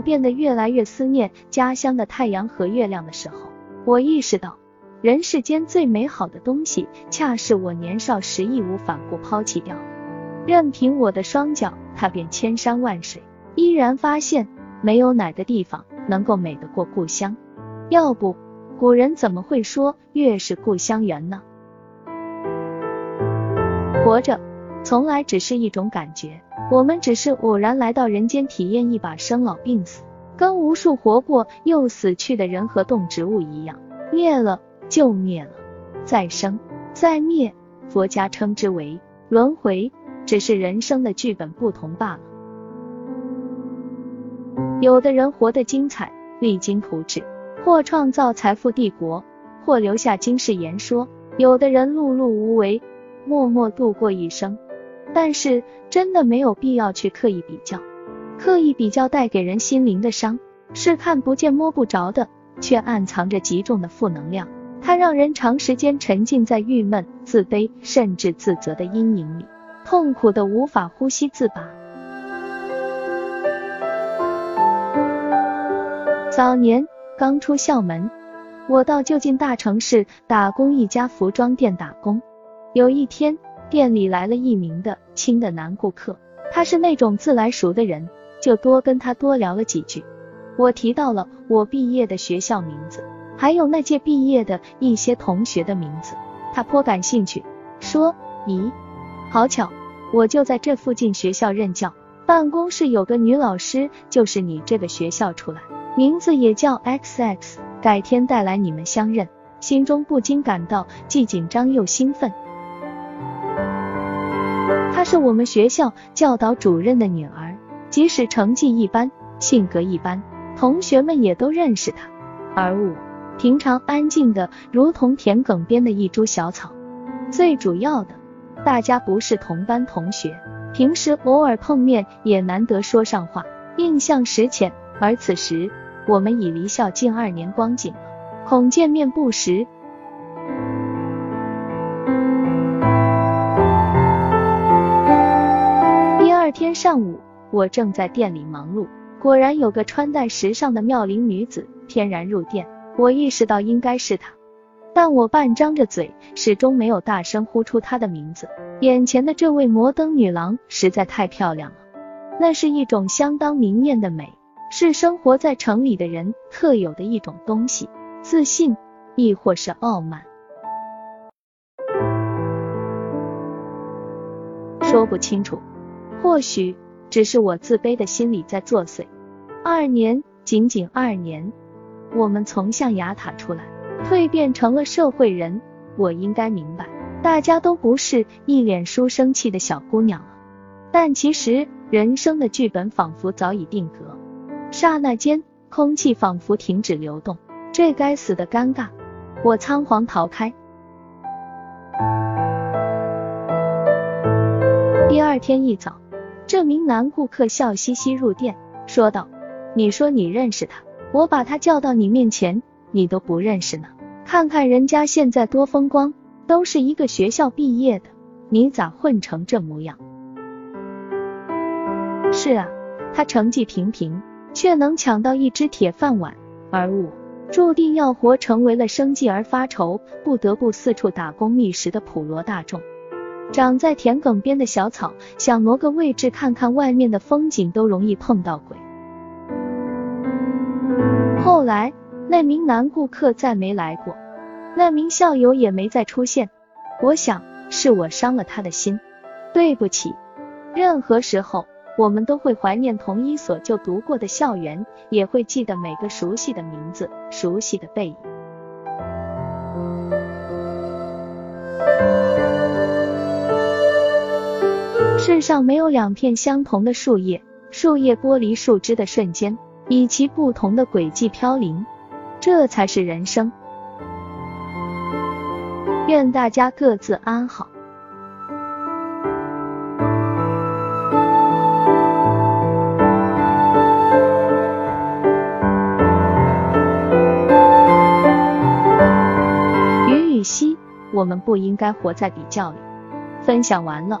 变得越来越思念家乡的太阳和月亮的时候，我意识到，人世间最美好的东西，恰是我年少时义无反顾抛弃掉的。任凭我的双脚踏遍千山万水，依然发现没有哪个地方能够美得过故乡。要不，古人怎么会说月是故乡圆呢？活着，从来只是一种感觉。我们只是偶然来到人间，体验一把生老病死，跟无数活过又死去的人和动植物一样，灭了就灭了，再生再灭，佛家称之为轮回，只是人生的剧本不同罢了。有的人活得精彩，励精图治，或创造财富帝国，或留下惊世言说；有的人碌碌无为。默默度过一生，但是真的没有必要去刻意比较，刻意比较带给人心灵的伤，是看不见摸不着的，却暗藏着极重的负能量，它让人长时间沉浸在郁闷、自卑甚至自责的阴影里，痛苦的无法呼吸自拔。早年刚出校门，我到就近大城市打工一家服装店打工。有一天，店里来了一名的亲的男顾客，他是那种自来熟的人，就多跟他多聊了几句。我提到了我毕业的学校名字，还有那届毕业的一些同学的名字，他颇感兴趣，说：“咦，好巧，我就在这附近学校任教，办公室有个女老师，就是你这个学校出来，名字也叫 XX，改天带来你们相认。”心中不禁感到既紧张又兴奋。是我们学校教导主任的女儿，即使成绩一般，性格一般，同学们也都认识她。而我，平常安静的如同田埂边的一株小草。最主要的，大家不是同班同学，平时偶尔碰面也难得说上话，印象实浅。而此时，我们已离校近二年光景，恐见面不时。上午，我正在店里忙碌，果然有个穿戴时尚的妙龄女子翩然入店。我意识到应该是她，但我半张着嘴，始终没有大声呼出她的名字。眼前的这位摩登女郎实在太漂亮了，那是一种相当明艳的美，是生活在城里的人特有的一种东西，自信亦或是傲慢，说不清楚。或许只是我自卑的心理在作祟。二年，仅仅二年，我们从象牙塔出来，蜕变成了社会人。我应该明白，大家都不是一脸书生气的小姑娘了。但其实，人生的剧本仿佛早已定格。刹那间，空气仿佛停止流动。这该死的尴尬，我仓皇逃开。第二天一早。这名男顾客笑嘻嘻入店，说道：“你说你认识他，我把他叫到你面前，你都不认识呢。看看人家现在多风光，都是一个学校毕业的，你咋混成这模样？”是啊，他成绩平平，却能抢到一只铁饭碗，而我注定要活成为了生计而发愁，不得不四处打工觅食的普罗大众。长在田埂边的小草，想挪个位置看看外面的风景，都容易碰到鬼。后来，那名男顾客再没来过，那名校友也没再出现。我想，是我伤了他的心。对不起。任何时候，我们都会怀念同一所就读过的校园，也会记得每个熟悉的名字、熟悉的背影。上没有两片相同的树叶，树叶剥离树枝的瞬间，以其不同的轨迹飘零，这才是人生。愿大家各自安好。雨雨溪，我们不应该活在比较里。分享完了。